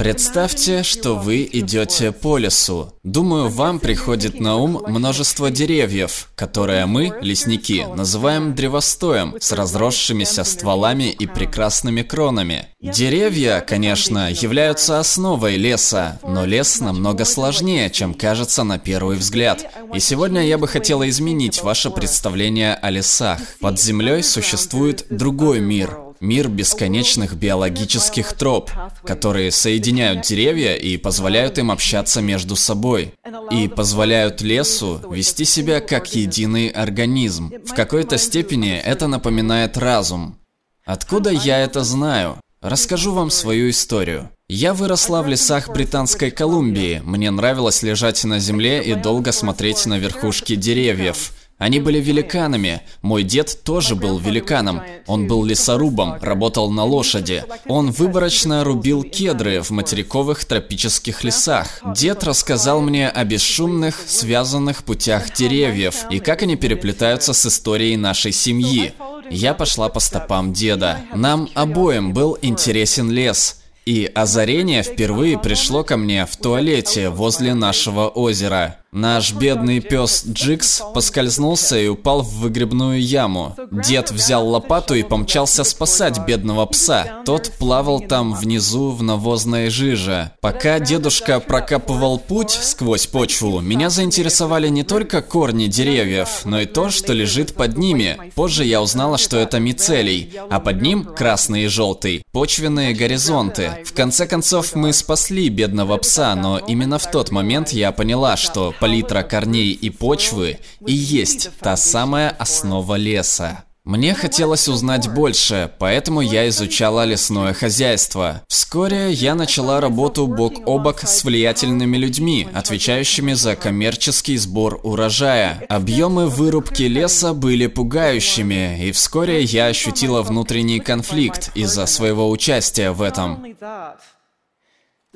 Представьте, что вы идете по лесу. Думаю, вам приходит на ум множество деревьев, которые мы, лесники, называем древостоем, с разросшимися стволами и прекрасными кронами. Деревья, конечно, являются основой леса, но лес намного сложнее, чем кажется на первый взгляд. И сегодня я бы хотела изменить ваше представление о лесах. Под землей существует другой мир, Мир бесконечных биологических троп, которые соединяют деревья и позволяют им общаться между собой. И позволяют лесу вести себя как единый организм. В какой-то степени это напоминает разум. Откуда я это знаю? Расскажу вам свою историю. Я выросла в лесах Британской Колумбии. Мне нравилось лежать на земле и долго смотреть на верхушки деревьев. Они были великанами. Мой дед тоже был великаном. Он был лесорубом, работал на лошади. Он выборочно рубил кедры в материковых тропических лесах. Дед рассказал мне о бесшумных, связанных путях деревьев и как они переплетаются с историей нашей семьи. Я пошла по стопам деда. Нам обоим был интересен лес. И озарение впервые пришло ко мне в туалете возле нашего озера. Наш бедный пес Джикс поскользнулся и упал в выгребную яму. Дед взял лопату и помчался спасать бедного пса. Тот плавал там внизу в навозной жиже. Пока дедушка прокапывал путь сквозь почву, меня заинтересовали не только корни деревьев, но и то, что лежит под ними. Позже я узнала, что это мицелий, а под ним красный и желтый, почвенные горизонты. В конце концов, мы спасли бедного пса, но именно в тот момент я поняла, что палитра корней и почвы и есть та самая основа леса. Мне хотелось узнать больше, поэтому я изучала лесное хозяйство. Вскоре я начала работу бок о бок с влиятельными людьми, отвечающими за коммерческий сбор урожая. Объемы вырубки леса были пугающими, и вскоре я ощутила внутренний конфликт из-за своего участия в этом.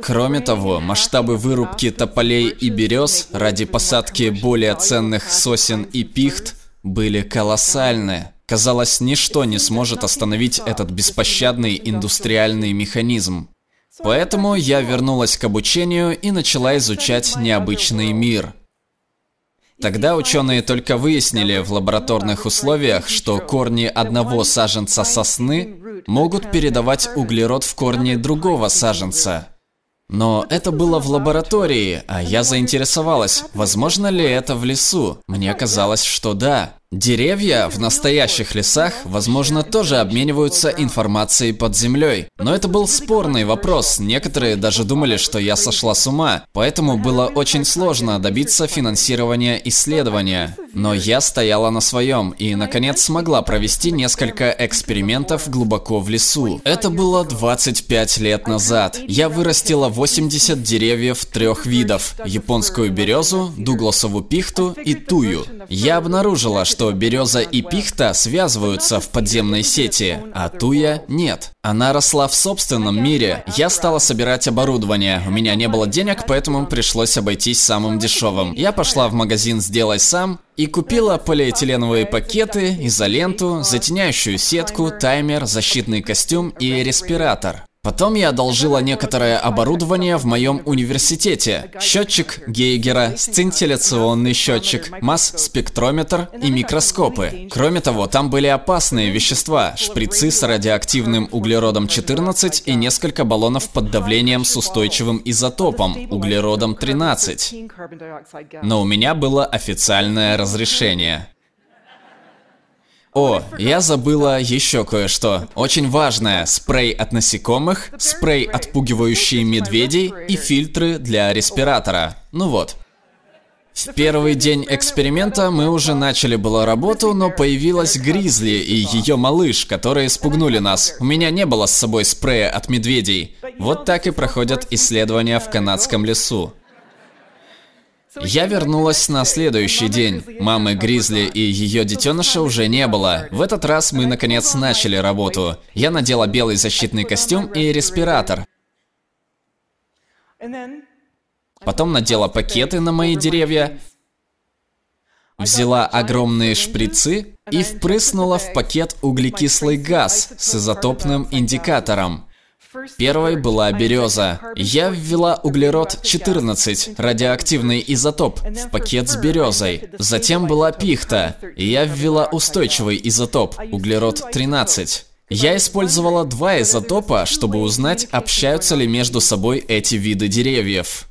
Кроме того, масштабы вырубки тополей и берез ради посадки более ценных сосен и пихт были колоссальны. Казалось, ничто не сможет остановить этот беспощадный индустриальный механизм. Поэтому я вернулась к обучению и начала изучать необычный мир. Тогда ученые только выяснили в лабораторных условиях, что корни одного саженца сосны могут передавать углерод в корни другого саженца. Но это было в лаборатории, а я заинтересовалась, возможно ли это в лесу. Мне казалось, что да. Деревья в настоящих лесах, возможно, тоже обмениваются информацией под землей. Но это был спорный вопрос. Некоторые даже думали, что я сошла с ума. Поэтому было очень сложно добиться финансирования исследования. Но я стояла на своем и, наконец, смогла провести несколько экспериментов глубоко в лесу. Это было 25 лет назад. Я вырастила 80 деревьев трех видов. Японскую березу, дугласову пихту и тую. Я обнаружила, что что береза и пихта связываются в подземной сети, а туя нет. Она росла в собственном мире. Я стала собирать оборудование. У меня не было денег, поэтому пришлось обойтись самым дешевым. Я пошла в магазин «Сделай сам» и купила полиэтиленовые пакеты, изоленту, затеняющую сетку, таймер, защитный костюм и респиратор. Потом я одолжила некоторое оборудование в моем университете. Счетчик Гейгера, сцинтилляционный счетчик, масс-спектрометр и микроскопы. Кроме того, там были опасные вещества, шприцы с радиоактивным углеродом-14 и несколько баллонов под давлением с устойчивым изотопом, углеродом-13. Но у меня было официальное разрешение. О, я забыла еще кое-что. Очень важное. Спрей от насекомых, спрей, отпугивающий медведей и фильтры для респиратора. Ну вот. В первый день эксперимента мы уже начали было работу, но появилась Гризли и ее малыш, которые спугнули нас. У меня не было с собой спрея от медведей. Вот так и проходят исследования в канадском лесу. Я вернулась на следующий день. Мамы Гризли и ее детеныша уже не было. В этот раз мы наконец начали работу. Я надела белый защитный костюм и респиратор. Потом надела пакеты на мои деревья, взяла огромные шприцы и впрыснула в пакет углекислый газ с изотопным индикатором. Первой была береза. Я ввела углерод-14, радиоактивный изотоп, в пакет с березой. Затем была пихта, я ввела устойчивый изотоп, углерод-13. Я использовала два изотопа, чтобы узнать, общаются ли между собой эти виды деревьев.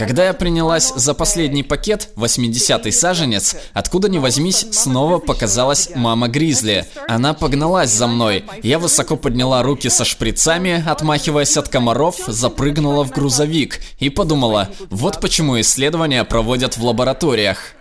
Когда я принялась за последний пакет, 80-й саженец, откуда ни возьмись, снова показалась мама Гризли. Она погналась за мной. Я высоко подняла руки со шприцами, отмахиваясь от комаров, запрыгнула в грузовик и подумала, вот почему исследования проводят в лабораториях.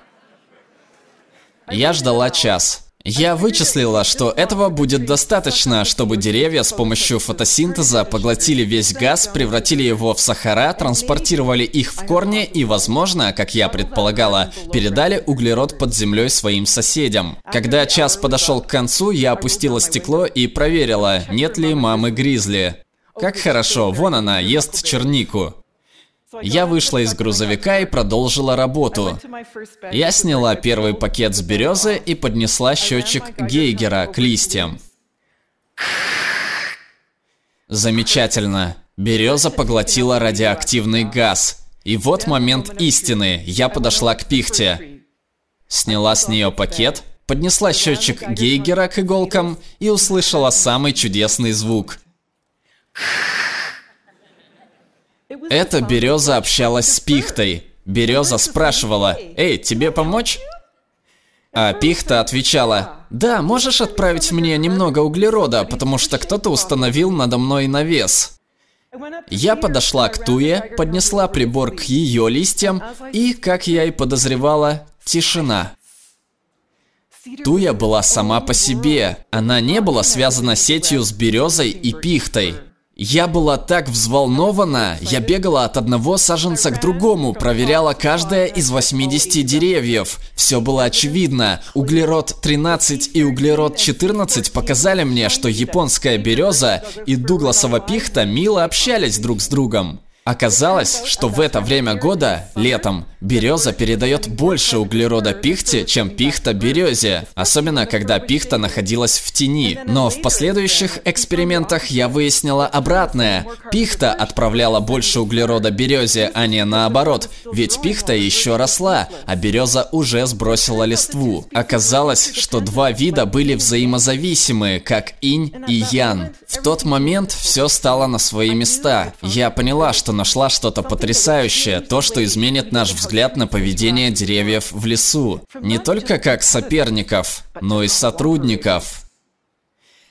Я ждала час. Я вычислила, что этого будет достаточно, чтобы деревья с помощью фотосинтеза поглотили весь газ, превратили его в сахара, транспортировали их в корни и, возможно, как я предполагала, передали углерод под землей своим соседям. Когда час подошел к концу, я опустила стекло и проверила, нет ли мамы Гризли. Как хорошо, вон она, ест чернику. Я вышла из грузовика и продолжила работу. Я сняла первый пакет с березы и поднесла счетчик Гейгера к листьям. Замечательно. Береза поглотила радиоактивный газ. И вот момент истины. Я подошла к пихте. Сняла с нее пакет, поднесла счетчик Гейгера к иголкам и услышала самый чудесный звук. Эта береза общалась с пихтой. Береза спрашивала, «Эй, тебе помочь?» А пихта отвечала, «Да, можешь отправить мне немного углерода, потому что кто-то установил надо мной навес». Я подошла к Туе, поднесла прибор к ее листьям, и, как я и подозревала, тишина. Туя была сама по себе. Она не была связана сетью с березой и пихтой. Я была так взволнована, я бегала от одного саженца к другому, проверяла каждое из 80 деревьев. Все было очевидно. Углерод 13 и углерод 14 показали мне, что японская береза и дугласова пихта мило общались друг с другом. Оказалось, что в это время года, летом, береза передает больше углерода пихте, чем пихта березе, особенно когда пихта находилась в тени. Но в последующих экспериментах я выяснила обратное. Пихта отправляла больше углерода березе, а не наоборот, ведь пихта еще росла, а береза уже сбросила листву. Оказалось, что два вида были взаимозависимы, как инь и ян. В тот момент все стало на свои места. Я поняла, что нашла что-то потрясающее, то, что изменит наш взгляд на поведение деревьев в лесу. Не только как соперников, но и сотрудников.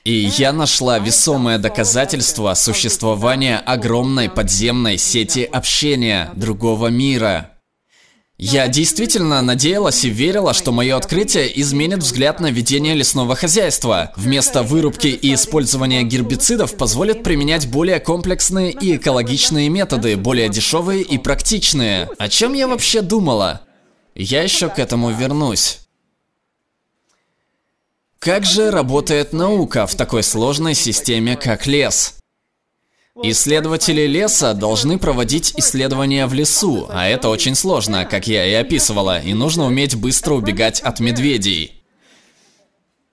И я нашла весомое доказательство существования огромной подземной сети общения другого мира. Я действительно надеялась и верила, что мое открытие изменит взгляд на ведение лесного хозяйства. Вместо вырубки и использования гербицидов позволит применять более комплексные и экологичные методы, более дешевые и практичные. О чем я вообще думала? Я еще к этому вернусь. Как же работает наука в такой сложной системе, как лес? Исследователи леса должны проводить исследования в лесу, а это очень сложно, как я и описывала, и нужно уметь быстро убегать от медведей.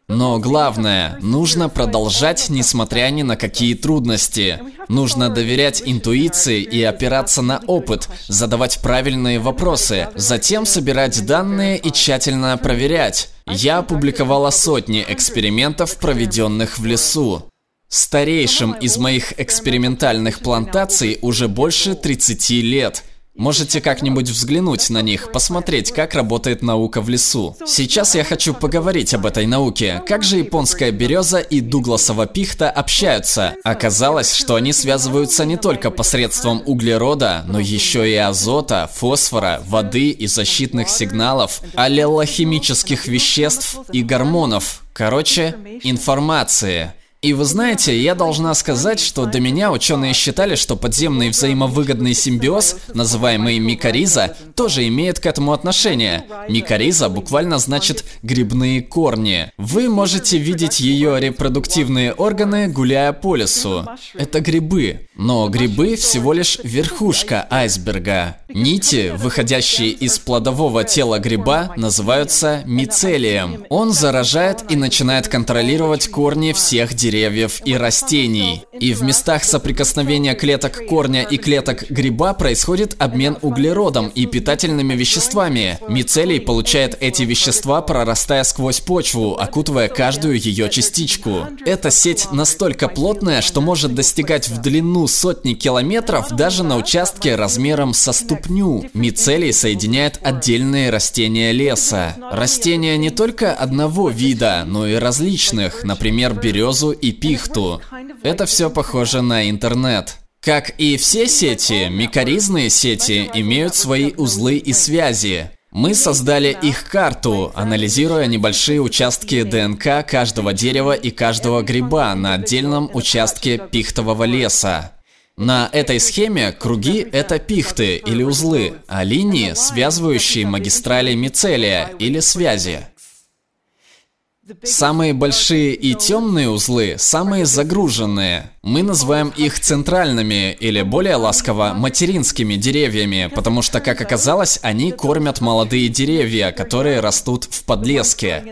Но главное, нужно продолжать, несмотря ни на какие трудности. Нужно доверять интуиции и опираться на опыт, задавать правильные вопросы, затем собирать данные и тщательно проверять. Я опубликовала сотни экспериментов, проведенных в лесу. Старейшим из моих экспериментальных плантаций уже больше 30 лет. Можете как-нибудь взглянуть на них, посмотреть, как работает наука в лесу. Сейчас я хочу поговорить об этой науке. Как же японская береза и дугласова пихта общаются? Оказалось, что они связываются не только посредством углерода, но еще и азота, фосфора, воды и защитных сигналов, аллелохимических веществ и гормонов. Короче, информации. И вы знаете, я должна сказать, что до меня ученые считали, что подземный взаимовыгодный симбиоз, называемый микориза, тоже имеет к этому отношение. Микориза буквально значит «грибные корни». Вы можете видеть ее репродуктивные органы, гуляя по лесу. Это грибы. Но грибы всего лишь верхушка айсберга. Нити, выходящие из плодового тела гриба, называются мицелием. Он заражает и начинает контролировать корни всех деревьев и растений. И в местах соприкосновения клеток корня и клеток гриба происходит обмен углеродом и питательными веществами. Мицелий получает эти вещества, прорастая сквозь почву, окутывая каждую ее частичку. Эта сеть настолько плотная, что может достигать в длину сотни километров даже на участке размером со ступню. Мицелий соединяет отдельные растения леса. Растения не только одного вида, но и различных, например, березу и пихту. Это все похоже на интернет. Как и все сети, микоризные сети имеют свои узлы и связи. Мы создали их карту, анализируя небольшие участки ДНК каждого дерева и каждого гриба на отдельном участке пихтового леса. На этой схеме круги – это пихты или узлы, а линии – связывающие магистрали мицелия или связи. Самые большие и темные узлы – самые загруженные. Мы называем их центральными или более ласково материнскими деревьями, потому что, как оказалось, они кормят молодые деревья, которые растут в подлеске.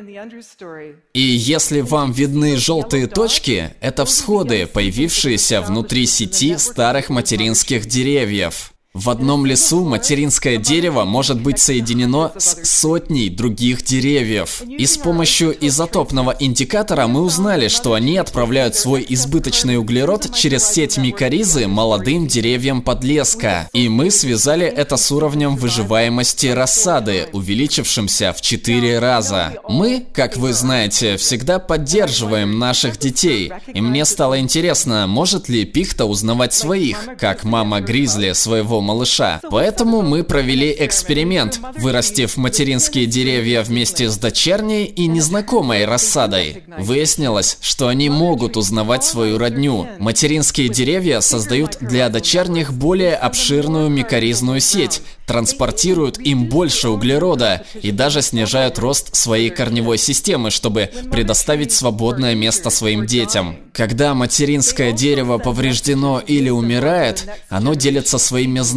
И если вам видны желтые точки, это всходы, появившиеся внутри сети старых материнских деревьев. В одном лесу материнское дерево может быть соединено с сотней других деревьев. И с помощью изотопного индикатора мы узнали, что они отправляют свой избыточный углерод через сеть микоризы молодым деревьям подлеска. И мы связали это с уровнем выживаемости рассады, увеличившимся в 4 раза. Мы, как вы знаете, всегда поддерживаем наших детей. И мне стало интересно, может ли пихта узнавать своих, как мама Гризли своего малыша. Поэтому мы провели эксперимент, вырастив материнские деревья вместе с дочерней и незнакомой рассадой. Выяснилось, что они могут узнавать свою родню. Материнские деревья создают для дочерних более обширную микоризную сеть, транспортируют им больше углерода и даже снижают рост своей корневой системы, чтобы предоставить свободное место своим детям. Когда материнское дерево повреждено или умирает, оно делится своими знаниями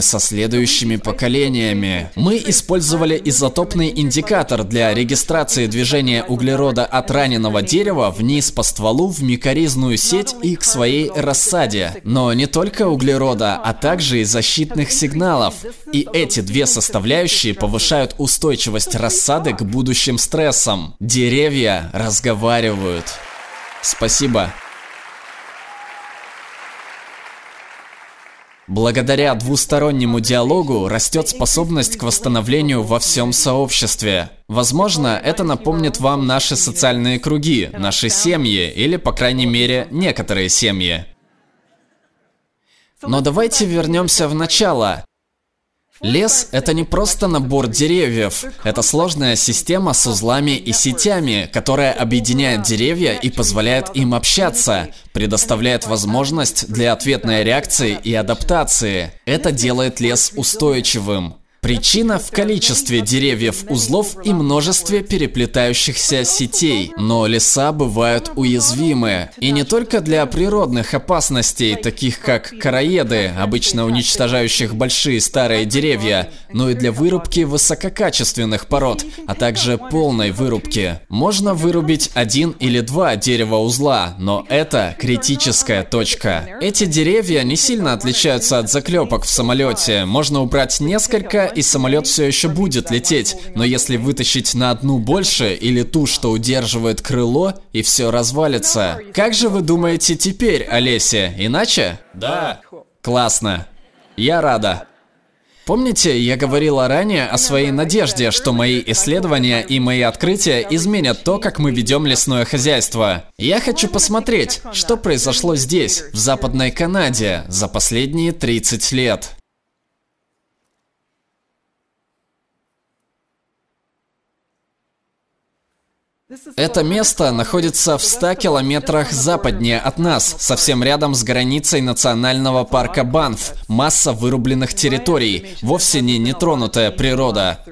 со следующими поколениями. Мы использовали изотопный индикатор для регистрации движения углерода от раненого дерева вниз по стволу в микоризную сеть и к своей рассаде. Но не только углерода, а также и защитных сигналов. И эти две составляющие повышают устойчивость рассады к будущим стрессам. Деревья разговаривают. Спасибо. Благодаря двустороннему диалогу растет способность к восстановлению во всем сообществе. Возможно, это напомнит вам наши социальные круги, наши семьи или, по крайней мере, некоторые семьи. Но давайте вернемся в начало. Лес – это не просто набор деревьев. Это сложная система с узлами и сетями, которая объединяет деревья и позволяет им общаться, предоставляет возможность для ответной реакции и адаптации. Это делает лес устойчивым. Причина в количестве деревьев узлов и множестве переплетающихся сетей. Но леса бывают уязвимы. И не только для природных опасностей, таких как короеды, обычно уничтожающих большие старые деревья, но и для вырубки высококачественных пород, а также полной вырубки. Можно вырубить один или два дерева узла, но это критическая точка. Эти деревья не сильно отличаются от заклепок в самолете. Можно убрать несколько и самолет все еще будет лететь, но если вытащить на одну больше или ту, что удерживает крыло, и все развалится. Как же вы думаете теперь, Олеся, иначе? Да. Классно. Я рада. Помните, я говорила ранее о своей надежде, что мои исследования и мои открытия изменят то, как мы ведем лесное хозяйство. Я хочу посмотреть, что произошло здесь, в Западной Канаде, за последние 30 лет. Это место находится в 100 километрах западнее от нас, совсем рядом с границей национального парка Банф. Масса вырубленных территорий, вовсе не нетронутая природа.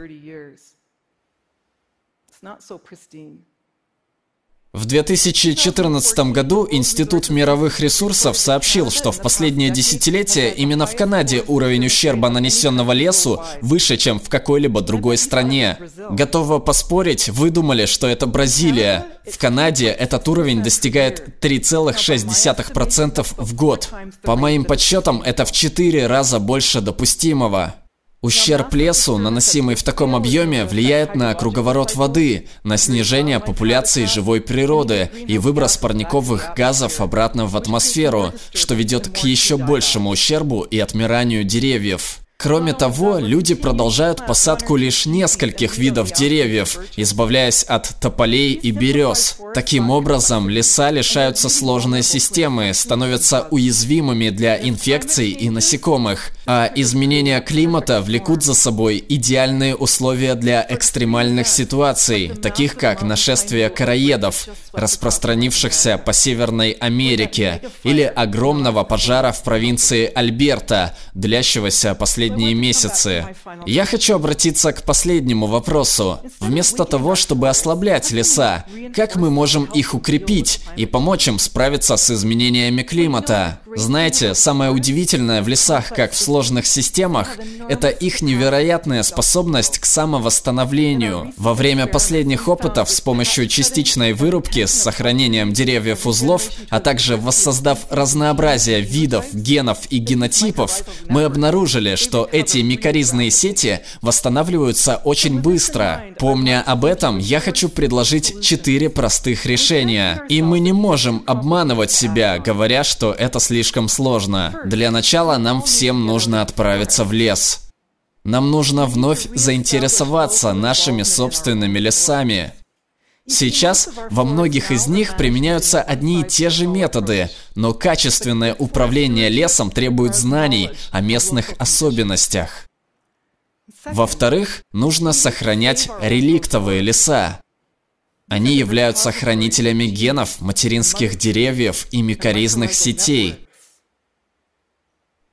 В 2014 году Институт мировых ресурсов сообщил, что в последнее десятилетие именно в Канаде уровень ущерба, нанесенного лесу, выше, чем в какой-либо другой стране. Готово поспорить, вы думали, что это Бразилия. В Канаде этот уровень достигает 3,6% в год. По моим подсчетам, это в 4 раза больше допустимого. Ущерб лесу, наносимый в таком объеме, влияет на круговорот воды, на снижение популяции живой природы и выброс парниковых газов обратно в атмосферу, что ведет к еще большему ущербу и отмиранию деревьев. Кроме того, люди продолжают посадку лишь нескольких видов деревьев, избавляясь от тополей и берез. Таким образом, леса лишаются сложной системы, становятся уязвимыми для инфекций и насекомых, а изменения климата влекут за собой идеальные условия для экстремальных ситуаций, таких как нашествие короедов, распространившихся по Северной Америке, или огромного пожара в провинции Альберта, длящегося последние месяцы. Я хочу обратиться к последнему вопросу. Вместо того, чтобы ослаблять леса, как мы можем их укрепить и помочь им справиться с изменениями климата? Знаете, самое удивительное в лесах, как в сложных системах, это их невероятная способность к самовосстановлению. Во время последних опытов с помощью частичной вырубки с сохранением деревьев узлов, а также воссоздав разнообразие видов, генов и генотипов, мы обнаружили, что эти микоризные сети восстанавливаются очень быстро. Помня об этом, я хочу предложить четыре простых решения. И мы не можем обманывать себя, говоря, что это слишком слишком сложно. Для начала нам всем нужно отправиться в лес. Нам нужно вновь заинтересоваться нашими собственными лесами. Сейчас во многих из них применяются одни и те же методы, но качественное управление лесом требует знаний о местных особенностях. Во-вторых, нужно сохранять реликтовые леса. Они являются хранителями генов материнских деревьев и микоризных сетей.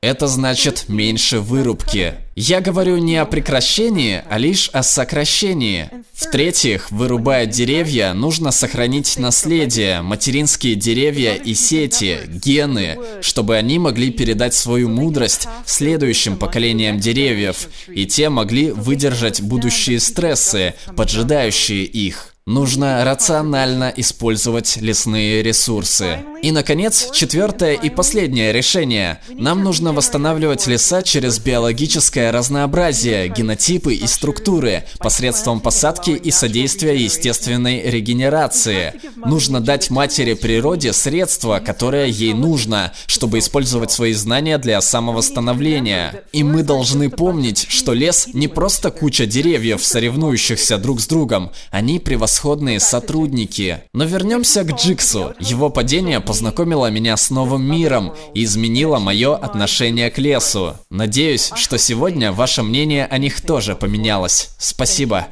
Это значит меньше вырубки. Я говорю не о прекращении, а лишь о сокращении. В-третьих, вырубая деревья, нужно сохранить наследие, материнские деревья и сети, гены, чтобы они могли передать свою мудрость следующим поколениям деревьев, и те могли выдержать будущие стрессы, поджидающие их. Нужно рационально использовать лесные ресурсы. И, наконец, четвертое и последнее решение. Нам нужно восстанавливать леса через биологическое разнообразие, генотипы и структуры, посредством посадки и содействия естественной регенерации. Нужно дать матери природе средства, которое ей нужно, чтобы использовать свои знания для самовосстановления. И мы должны помнить, что лес не просто куча деревьев, соревнующихся друг с другом. Они превосходны превосходные сотрудники. Но вернемся к Джиксу. Его падение познакомило меня с новым миром и изменило мое отношение к лесу. Надеюсь, что сегодня ваше мнение о них тоже поменялось. Спасибо.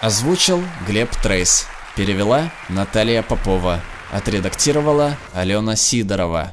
Озвучил Глеб Трейс. Перевела Наталья Попова. Отредактировала Алена Сидорова.